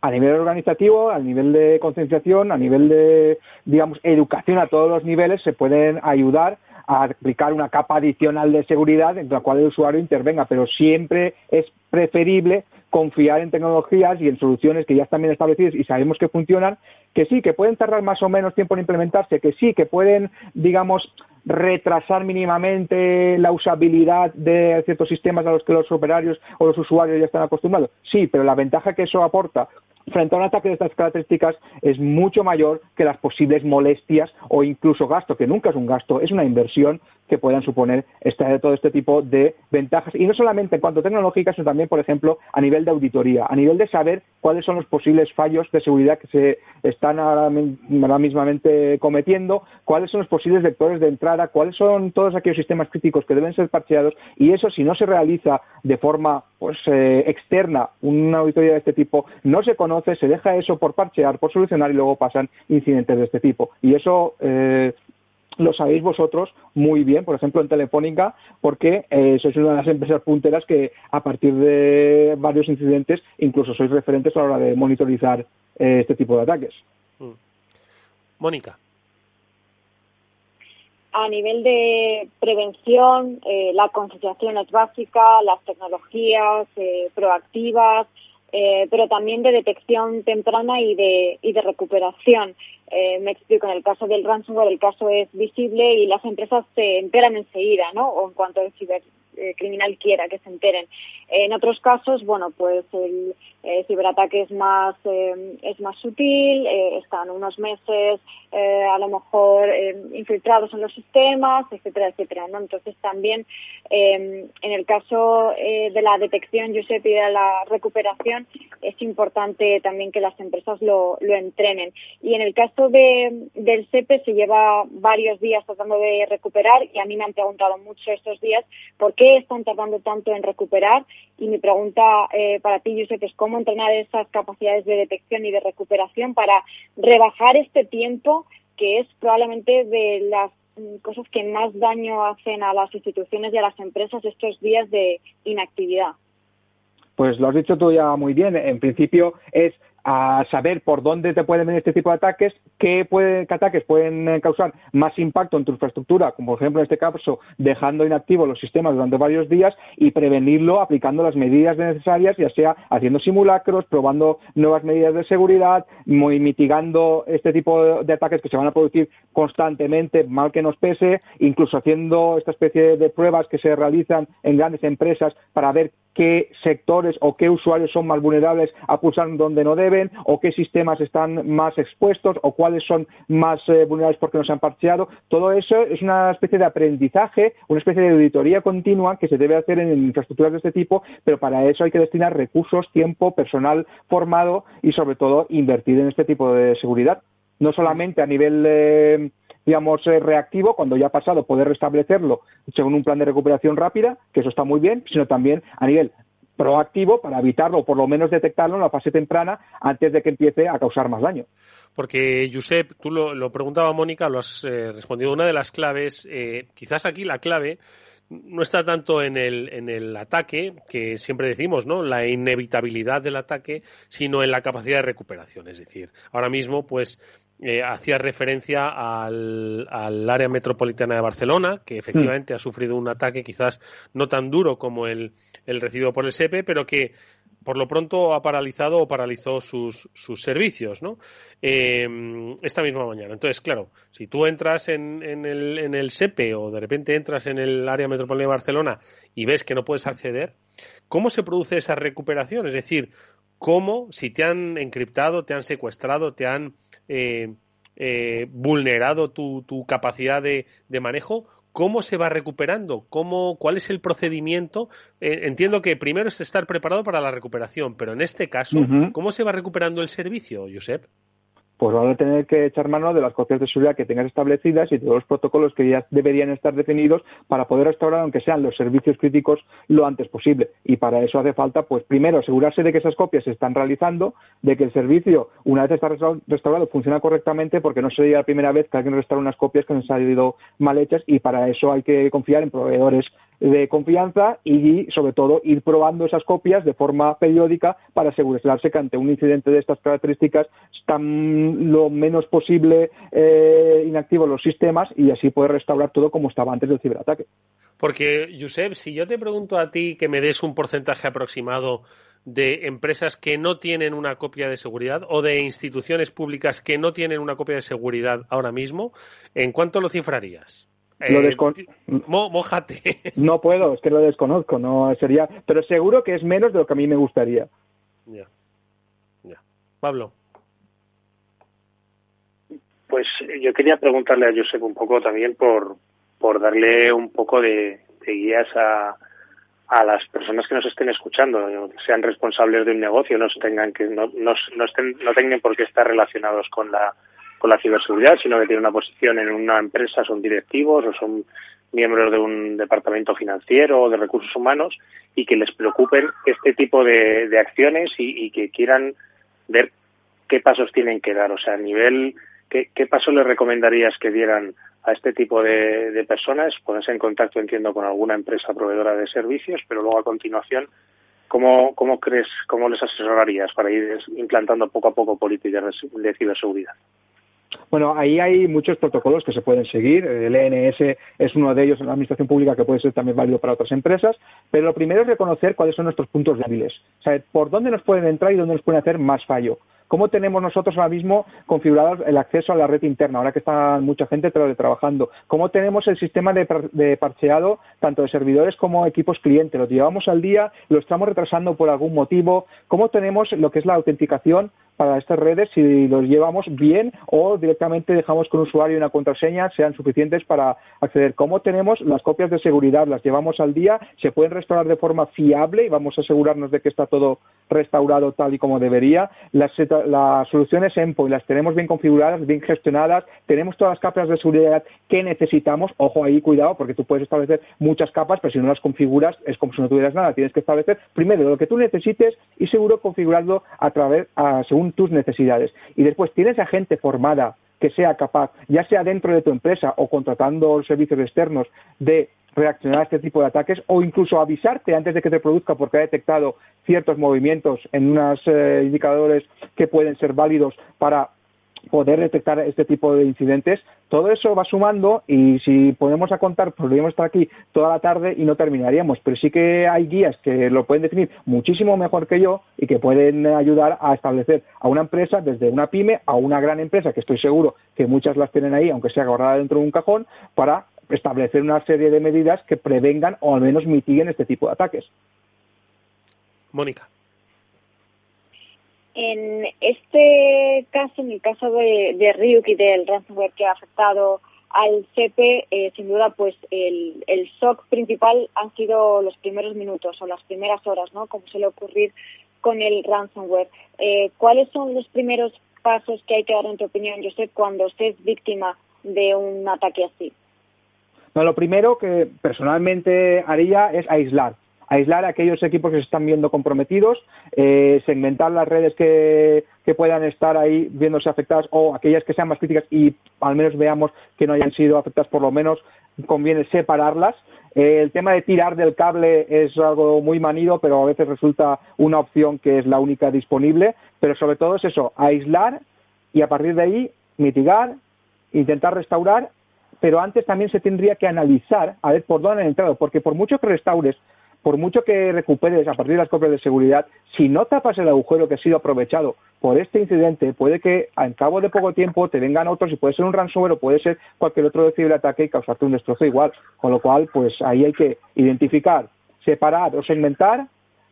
a nivel organizativo, a nivel de concienciación, a nivel de, digamos, educación a todos los niveles, se pueden ayudar a aplicar una capa adicional de seguridad en la cual el usuario intervenga, pero siempre es preferible confiar en tecnologías y en soluciones que ya están bien establecidas y sabemos que funcionan, que sí, que pueden tardar más o menos tiempo en implementarse, que sí, que pueden, digamos, retrasar mínimamente la usabilidad de ciertos sistemas a los que los operarios o los usuarios ya están acostumbrados. Sí, pero la ventaja que eso aporta frente a un ataque de estas características es mucho mayor que las posibles molestias o incluso gasto, que nunca es un gasto, es una inversión que puedan suponer de todo este tipo de ventajas. Y no solamente en cuanto tecnológicas, sino también, por ejemplo, a nivel de auditoría, a nivel de saber cuáles son los posibles fallos de seguridad que se están ahora, mismamente cometiendo, cuáles son los posibles vectores de entrada, cuáles son todos aquellos sistemas críticos que deben ser parcheados. Y eso, si no se realiza de forma pues, eh, externa una auditoría de este tipo, no se conoce, se deja eso por parchear, por solucionar y luego pasan incidentes de este tipo. Y eso eh, lo sabéis vosotros muy bien, por ejemplo en Telefónica, porque eh, sois una de las empresas punteras que a partir de varios incidentes incluso sois referentes a la hora de monitorizar eh, este tipo de ataques. Mm. Mónica. A nivel de prevención, eh, la concienciación es básica, las tecnologías proactivas, pero también de detección temprana y de, y de recuperación. Eh, me explico, en el caso del ransomware el caso es visible y las empresas se enteran enseguida, ¿no? O en cuanto el cibercriminal quiera que se enteren. En otros casos, bueno, pues el eh, ciberataque es más, eh, es más sutil, eh, están unos meses eh, a lo mejor infiltrados en los sistemas, etcétera, etcétera. Entonces también en el caso de la detección, Josep, y de la recuperación, es importante también que las empresas lo, lo entrenen. Y en el caso de, del SEPE se lleva varios días tratando de recuperar y a mí me han preguntado mucho estos días por qué están tardando tanto en recuperar y mi pregunta para ti, Josep, es cómo entrenar esas capacidades de detección y de recuperación para rebajar este tiempo que es probablemente de las mm, cosas que más daño hacen a las instituciones y a las empresas estos días de inactividad. Pues lo has dicho tú ya muy bien. En principio es a saber por dónde te pueden venir este tipo de ataques, qué, ataques pueden eh, causar más impacto en tu infraestructura, como por ejemplo en este caso dejando inactivos los sistemas durante varios días y prevenirlo aplicando las medidas necesarias, ya sea haciendo simulacros, probando nuevas medidas de seguridad, mitigando este tipo de ataques que se van a producir constantemente, mal que nos pese, incluso haciendo esta especie de pruebas que se realizan en grandes empresas para ver qué sectores o qué usuarios son más vulnerables a pulsar donde no deben o qué sistemas están más expuestos o cuáles son más eh, vulnerables porque no se han parcheado. Todo eso es una especie de aprendizaje, una especie de auditoría continua que se debe hacer en infraestructuras de este tipo, pero para eso hay que destinar recursos, tiempo, personal formado y sobre todo invertir en este tipo de seguridad. No solamente a nivel eh, digamos, eh, reactivo, cuando ya ha pasado, poder restablecerlo según un plan de recuperación rápida, que eso está muy bien, sino también a nivel proactivo para evitarlo o por lo menos detectarlo en la fase temprana antes de que empiece a causar más daño. Porque, Josep, tú lo, preguntaba Mónica, lo has eh, respondido. Una de las claves, eh, quizás aquí la clave no está tanto en el, en el ataque, que siempre decimos, ¿no? La inevitabilidad del ataque, sino en la capacidad de recuperación. Es decir, ahora mismo, pues, eh, hacía referencia al, área metropolitana de Barcelona, que efectivamente ha sufrido un ataque quizás no tan duro como el, el recibido por el SEPE, pero que por lo pronto ha paralizado o paralizó sus, sus servicios, ¿no? Eh, esta misma mañana. Entonces, claro, si tú entras en, en, el, en el SEPE o de repente entras en el área metropolitana de Barcelona y ves que no puedes acceder, ¿cómo se produce esa recuperación? Es decir, ¿cómo, si te han encriptado, te han secuestrado, te han eh, eh, vulnerado tu, tu capacidad de, de manejo, ¿Cómo se va recuperando? ¿Cómo, ¿Cuál es el procedimiento? Eh, entiendo que primero es estar preparado para la recuperación, pero en este caso, ¿cómo se va recuperando el servicio, Josep? Pues van a tener que echar mano de las copias de seguridad que tengas establecidas y todos los protocolos que ya deberían estar definidos para poder restaurar, aunque sean los servicios críticos, lo antes posible. Y para eso hace falta, pues primero, asegurarse de que esas copias se están realizando, de que el servicio, una vez está restaurado, funciona correctamente, porque no sería la primera vez que alguien restaura unas copias que han salido mal hechas y para eso hay que confiar en proveedores de confianza y, sobre todo, ir probando esas copias de forma periódica para asegurarse que ante un incidente de estas características están lo menos posible eh, inactivos los sistemas y así poder restaurar todo como estaba antes del ciberataque. Porque, Josep, si yo te pregunto a ti que me des un porcentaje aproximado de empresas que no tienen una copia de seguridad o de instituciones públicas que no tienen una copia de seguridad ahora mismo, ¿en cuánto lo cifrarías? Lo eh, No puedo, es que lo desconozco, no sería, pero seguro que es menos de lo que a mí me gustaría. Ya. Ya. Pablo. Pues yo quería preguntarle a Josep un poco también por, por darle un poco de, guías a, a las personas que nos estén escuchando, sean responsables de un negocio, no tengan que no, no, no, estén, no tengan por qué estar relacionados con la con la ciberseguridad, sino que tienen una posición en una empresa, son directivos o son miembros de un departamento financiero o de recursos humanos y que les preocupen este tipo de, acciones y, que quieran ver qué pasos tienen que dar. O sea, a nivel, ¿qué, qué pasos les recomendarías que dieran a este tipo de, de personas? Ponerse en contacto, entiendo, con alguna empresa proveedora de servicios, pero luego a continuación, ¿cómo, cómo crees, cómo les asesorarías para ir implantando poco a poco políticas de ciberseguridad? Bueno, ahí hay muchos protocolos que se pueden seguir. El ENS es uno de ellos en la administración pública que puede ser también válido para otras empresas. Pero lo primero es reconocer cuáles son nuestros puntos débiles. Saber por dónde nos pueden entrar y dónde nos pueden hacer más fallo. ¿Cómo tenemos nosotros ahora mismo configurado el acceso a la red interna, ahora que está mucha gente trabajando? ¿Cómo tenemos el sistema de, parcheado tanto de servidores como equipos clientes? ¿Lo llevamos al día? ¿Lo estamos retrasando por algún motivo? ¿Cómo tenemos lo que es la autenticación para estas redes si los llevamos bien o directamente dejamos que un usuario y una contraseña sean suficientes para acceder. ¿Cómo tenemos las copias de seguridad? ¿Las llevamos al día? ¿Se pueden restaurar de forma fiable y vamos a asegurarnos de que está todo restaurado tal y como debería? Las, las soluciones Endpoint las tenemos bien configuradas, bien gestionadas, tenemos todas las capas de seguridad que necesitamos. Ojo ahí, cuidado, porque tú puedes establecer muchas capas, pero si no las configuras es como si no tuvieras nada. Tienes que establecer primero lo que tú necesites y seguro configurarlo a través, a, según tus necesidades. Y después tienes a gente formada que sea capaz, ya sea dentro de tu empresa o contratando servicios externos, de reaccionar a este tipo de ataques o incluso avisarte antes de que te produzca porque ha detectado ciertos movimientos en unos eh, indicadores que pueden ser válidos para poder detectar este tipo de incidentes. Todo eso va sumando y si podemos a contar, podríamos estar aquí toda la tarde y no terminaríamos. Pero sí que hay guías que lo pueden definir muchísimo mejor que yo y que pueden ayudar a establecer a una empresa, desde una pyme a una gran empresa, que estoy seguro que muchas las tienen ahí, aunque sea guardada dentro de un cajón, para establecer una serie de medidas que prevengan o al menos mitiguen este tipo de ataques. Mónica. En este caso, en el caso de, de Ryuk y del ransomware que ha afectado al CP, eh, sin duda, pues el, el shock principal han sido los primeros minutos o las primeras horas, ¿no? Como suele ocurrir con el ransomware. Eh, ¿Cuáles son los primeros pasos que hay que dar, en tu opinión, Josep, cuando usted víctima de un ataque así? No, lo primero que personalmente haría es aislar aislar a aquellos equipos que se están viendo comprometidos, eh, segmentar las redes que, que, puedan estar ahí viéndose afectadas o aquellas que sean más críticas y al menos veamos que no hayan sido afectadas, por lo menos conviene separarlas. Eh, el tema de tirar del cable es algo muy manido, pero a veces resulta una opción que es la única disponible. Pero sobre todo es eso, aislar y a partir de ahí mitigar, intentar restaurar pero antes también se tendría que analizar a ver por dónde han entrado, porque por mucho que restaures por mucho que recuperes a partir de las copias de seguridad, si no tapas el agujero que ha sido aprovechado por este incidente, puede que al cabo de poco tiempo te vengan otros y puede ser un ransomware o puede ser cualquier otro ciberataque y causarte un destrozo igual. Con lo cual, pues ahí hay que identificar, separar o segmentar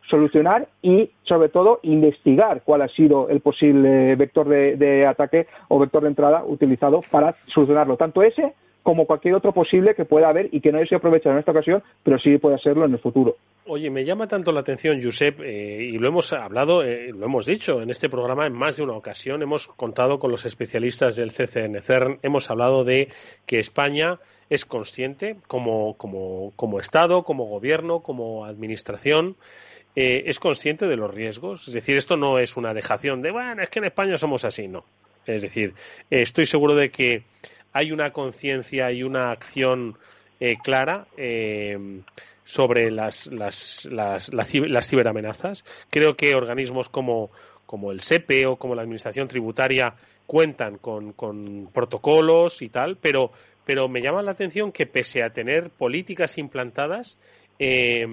solucionar y, sobre todo, investigar cuál ha sido el posible vector de, de, ataque o vector de entrada utilizado para solucionarlo. Tanto ese como cualquier otro posible que pueda haber y que no haya sido aprovechado en esta ocasión, pero sí puede serlo en el futuro. Oye, me llama tanto la atención, Josep, eh, y lo hemos hablado, eh, lo hemos dicho en este programa en más de una ocasión, hemos contado con los especialistas del CCN CERN, hemos hablado de que España es consciente como, como, como Estado, como gobierno, como administración, eh, es consciente de los riesgos. Es decir, esto no es una dejación de, bueno, es que en España somos así, no. Es decir, estoy seguro de que hay una conciencia y una acción eh, clara eh, sobre las, las, las, las, ciberamenazas. Creo que organismos como, como el SEPE o como la Administración Tributaria cuentan con, con protocolos y tal, pero, pero me llama la atención que pese a tener políticas implantadas, eh,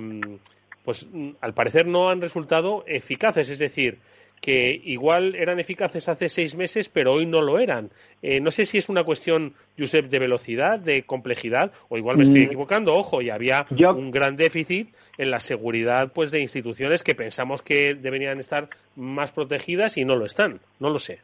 pues al parecer no han resultado eficaces. Es decir, que igual eran eficaces hace seis meses, pero hoy no lo eran. Eh, no sé si es una cuestión, Josep, de velocidad, de complejidad, o igual me estoy mm. equivocando, ojo, y había un gran déficit en la seguridad pues de instituciones que pensamos que deberían estar más protegidas y no lo están. No lo sé.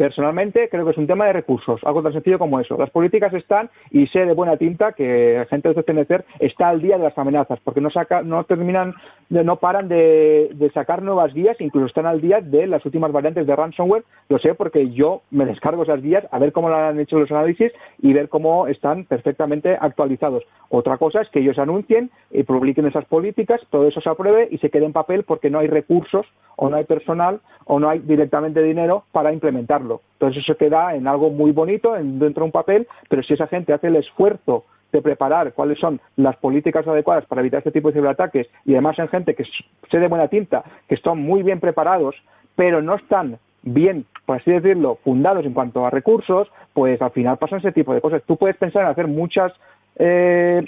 Personalmente creo que es un tema de recursos, algo tan sencillo como eso. Las políticas están y sé de buena tinta que la gente de CNCR está al día de las amenazas, porque no saca, no terminan, no paran de, sacar nuevas guías, incluso están al día de las últimas variantes de ransomware. Lo sé porque yo me descargo esas guías a ver cómo han hecho los análisis y ver cómo están perfectamente actualizados. Otra cosa es que ellos anuncien y publiquen esas políticas, todo eso se apruebe y se quede en papel porque no hay recursos o no hay personal o no hay directamente dinero para implementarlo. Entonces eso queda en algo muy bonito dentro de un papel, pero si esa gente hace el esfuerzo de preparar cuáles son las políticas adecuadas para evitar este tipo de ciberataques y además en gente que sé de buena tinta, que están muy bien preparados, pero no están bien, por así decirlo, fundados en cuanto a recursos, pues al final pasan ese tipo de cosas. Tú puedes pensar en hacer muchas eh,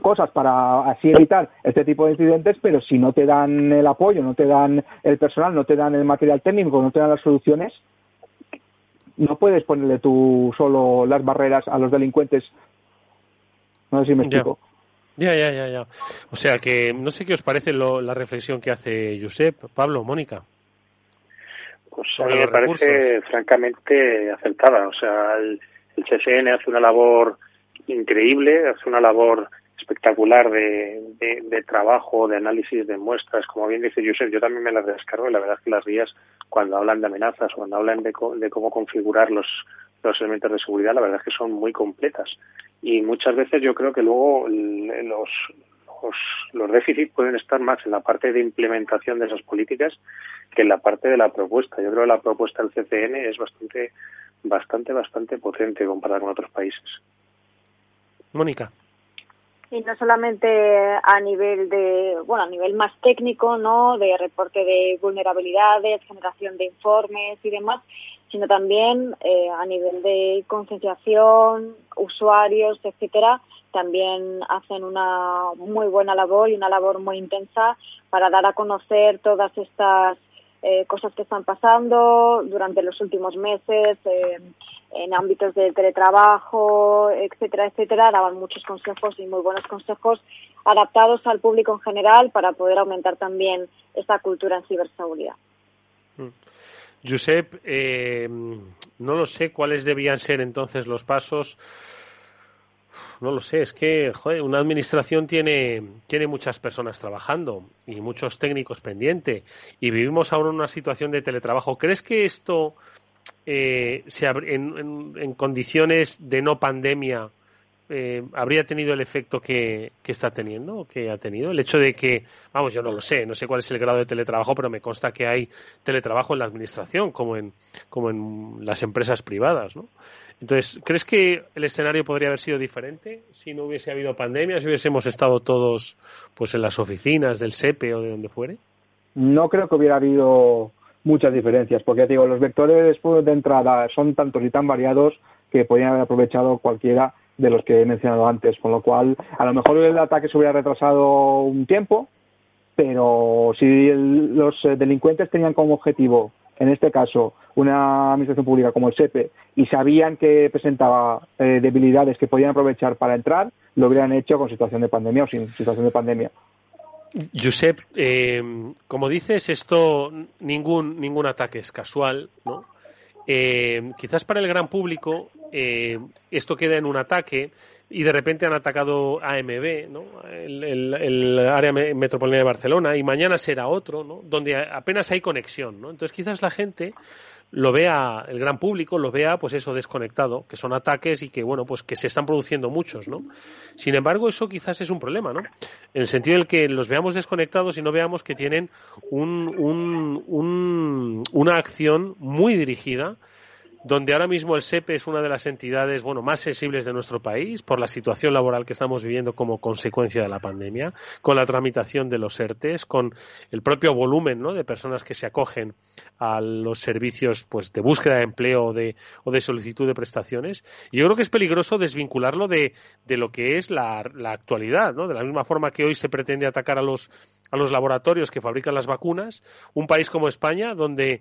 cosas para así evitar este tipo de incidentes, pero si no te dan el apoyo, no te dan el personal, no te dan el material técnico, no te dan las soluciones, no puedes ponerle tú solo las barreras a los delincuentes. No sé si me explico. Ya, ya, ya, ya. O sea que no sé qué os parece la reflexión que hace Josep, Pablo, Mónica. Pues a mí me parece francamente acertada. O sea, el, el CSN hace una labor increíble, hace una labor espectacular de, de, trabajo, de análisis de muestras. Como bien dice Josep, yo también me las descargo y la verdad es que las guías, cuando hablan de amenazas, cuando hablan de, de cómo configurar los, los elementos de seguridad, la verdad es que son muy completas. Y muchas veces yo creo que luego los, los, los déficits pueden estar más en la parte de implementación de esas políticas que en la parte de la propuesta. Yo creo que la propuesta del CCN es bastante, bastante, bastante potente comparada con otros países. Mónica y no solamente a nivel de, bueno, a nivel más técnico, ¿no? De reporte de vulnerabilidades, generación de informes y demás, sino también eh, a nivel de concienciación, usuarios, etcétera, también hacen una muy buena labor y una labor muy intensa para dar a conocer todas estas eh, cosas que están pasando durante los últimos meses, eh, en ámbitos de teletrabajo, etcétera, etcétera, daban muchos consejos y muy buenos consejos adaptados al público en general para poder aumentar también esta cultura en ciberseguridad. Mm. Josep, eh, no lo sé cuáles debían ser entonces los pasos. No lo sé, es que una administración tiene, tiene muchas personas trabajando y muchos técnicos pendientes y vivimos ahora una situación de teletrabajo. ¿Crees que esto eh, en, condiciones de no pandemia eh, habría tenido el efecto que, está teniendo que ha tenido. El hecho de que, vamos, yo no lo sé, no sé cuál es el grado de teletrabajo, pero me consta que hay teletrabajo en la administración como en, como en las empresas privadas, ¿no? Entonces, ¿crees que el escenario podría haber sido diferente si no hubiese habido pandemia, si hubiésemos estado todos pues en las oficinas del SEPE o de donde fuere? No creo que hubiera habido muchas diferencias, porque digo, los vectores de entrada son tantos y tan variados que podrían haber aprovechado cualquiera de los que he mencionado antes, con lo cual a lo mejor el ataque se hubiera retrasado un tiempo, pero si los eh, delincuentes tenían como objetivo, en este caso, una administración pública como el SEPE, y sabían que presentaba eh, debilidades que podían aprovechar para entrar, lo hubieran hecho con situación de pandemia o sin situación de pandemia. Josep, eh, como dices, esto ningún ningún ataque es casual, ¿no? Eh, quizás para el gran público eh, esto queda en un ataque y de repente han atacado AMB, ¿no? el, área metropolitana de Barcelona, y mañana será otro, ¿no? donde apenas hay conexión. ¿no? Entonces quizás la gente lo vea el gran público lo vea pues eso desconectado que son ataques y que bueno pues que se están produciendo muchos no sin embargo eso quizás es un problema no en el sentido del que los veamos desconectados y no veamos que tienen un, un, una acción muy dirigida donde ahora mismo el SEPE es una de las entidades bueno, más sensibles de nuestro país por la situación laboral que estamos viviendo como consecuencia de la pandemia, con la tramitación de los ERTES, con el propio volumen ¿no? de personas que se acogen a los servicios pues, de búsqueda de empleo o de, o de solicitud de prestaciones. Y yo creo que es peligroso desvincularlo de, de lo que es la, la actualidad, ¿no? de la misma forma que hoy se pretende atacar a los, a los laboratorios que fabrican las vacunas, un país como España, donde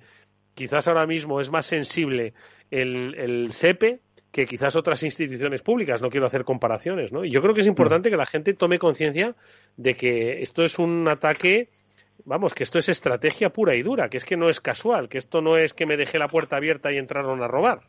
quizás ahora mismo es más sensible el, el SEPE que quizás otras instituciones públicas. No quiero hacer comparaciones, ¿no? Y yo creo que es importante que la gente tome conciencia de que esto es un ataque, vamos, que esto es estrategia pura y dura, que es que no es casual, que esto no es que me dejé la puerta abierta y entraron a robar.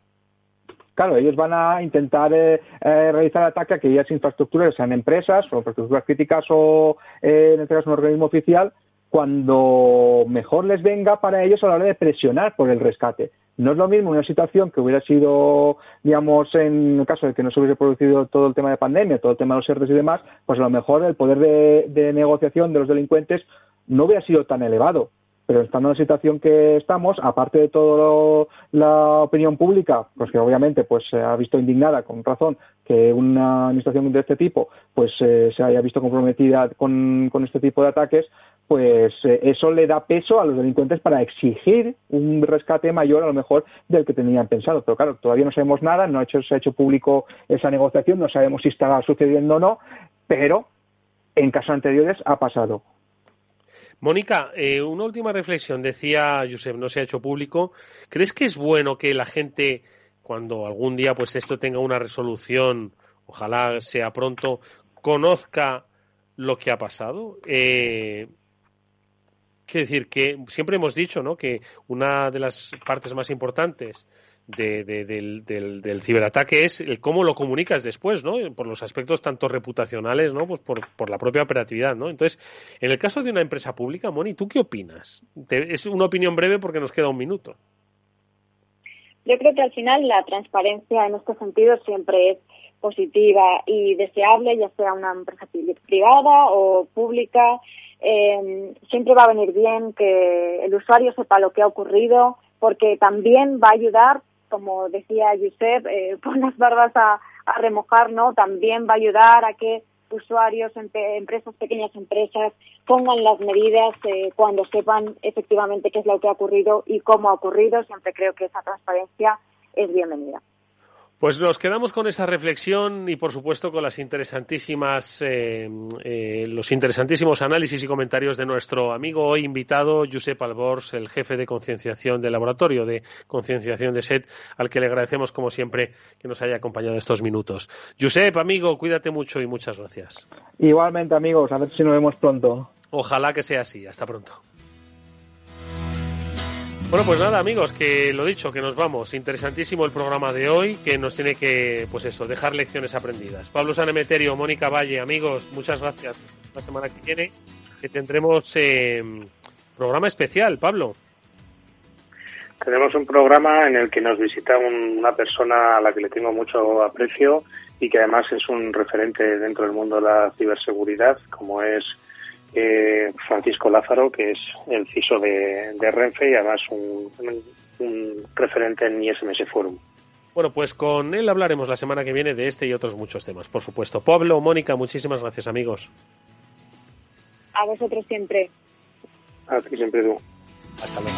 Claro, ellos van a intentar eh, eh, realizar ataque a aquellas infraestructuras, sean empresas o infraestructuras críticas o, eh, en este caso, un organismo oficial, cuando mejor les venga para ellos a la hora de presionar por el rescate. No es lo mismo una situación que hubiera sido, digamos, en el caso de que no se hubiese producido todo el tema de pandemia, todo el tema de los ERTES y demás, pues a lo mejor el poder de, negociación de los delincuentes no hubiera sido tan elevado pero estando en la situación que estamos, aparte de toda la opinión pública, pues que obviamente pues se ha visto indignada con razón que una administración de este tipo pues eh, se haya visto comprometida con, este tipo de ataques, pues eh, eso le da peso a los delincuentes para exigir un rescate mayor a lo mejor del que tenían pensado. Pero claro, todavía no sabemos nada, no ha hecho, se ha hecho público esa negociación, no sabemos si está sucediendo o no, pero en casos anteriores ha pasado. Mónica, eh, una última reflexión. Decía Josep, no se ha hecho público. ¿Crees que es bueno que la gente, cuando algún día pues esto tenga una resolución, ojalá sea pronto, conozca lo que ha pasado? Eh, quiero decir que siempre hemos dicho ¿no? que una de las partes más importantes de, del, del, ciberataque es el cómo lo comunicas después, ¿no? Por los aspectos tanto reputacionales, ¿no? Pues por, por la propia operatividad, ¿no? Entonces, en el caso de una empresa pública, Moni, ¿tú qué opinas? es una opinión breve porque nos queda un minuto. Yo creo que al final la transparencia en este sentido siempre es positiva y deseable, ya sea una empresa privada o pública. Eh, siempre va a venir bien que el usuario sepa lo que ha ocurrido, porque también va a ayudar como decía Josep, eh, las barbas a, remojar, ¿no? También va a ayudar a que usuarios, empresas, pequeñas empresas, pongan las medidas eh, cuando sepan efectivamente qué es lo que ha ocurrido y cómo ha ocurrido. Siempre creo que esa transparencia es bienvenida. Pues nos quedamos con esa reflexión y, por supuesto, con las interesantísimas, eh, eh, los interesantísimos análisis y comentarios de nuestro amigo hoy invitado, Josep Albors, el jefe de concienciación del laboratorio de concienciación de SET, al que le agradecemos, como siempre, que nos haya acompañado estos minutos. Josep, amigo, cuídate mucho y muchas gracias. Igualmente, amigos, a ver si nos vemos pronto. Ojalá que sea así. Hasta pronto. Bueno, pues nada, amigos, que lo dicho, que nos vamos. Interesantísimo el programa de hoy, que nos tiene que, pues eso, dejar lecciones aprendidas. Pablo Sanemeterio, Mónica Valle, amigos, muchas gracias. La semana que viene que tendremos eh, programa especial, Pablo. Tenemos un programa en el que nos visita una persona a la que le tengo mucho aprecio y que además es un referente dentro del mundo de la ciberseguridad, como es eh, Francisco Lázaro, que es el CISO de, Renfe y además un, referente en ISMS Forum. Bueno, pues con él hablaremos la semana que viene de este y otros muchos temas, por supuesto. Pablo, Mónica, muchísimas gracias, amigos. A vosotros siempre. A ti siempre tú. Hasta luego.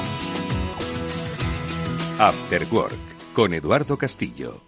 After Work, con Eduardo Castillo.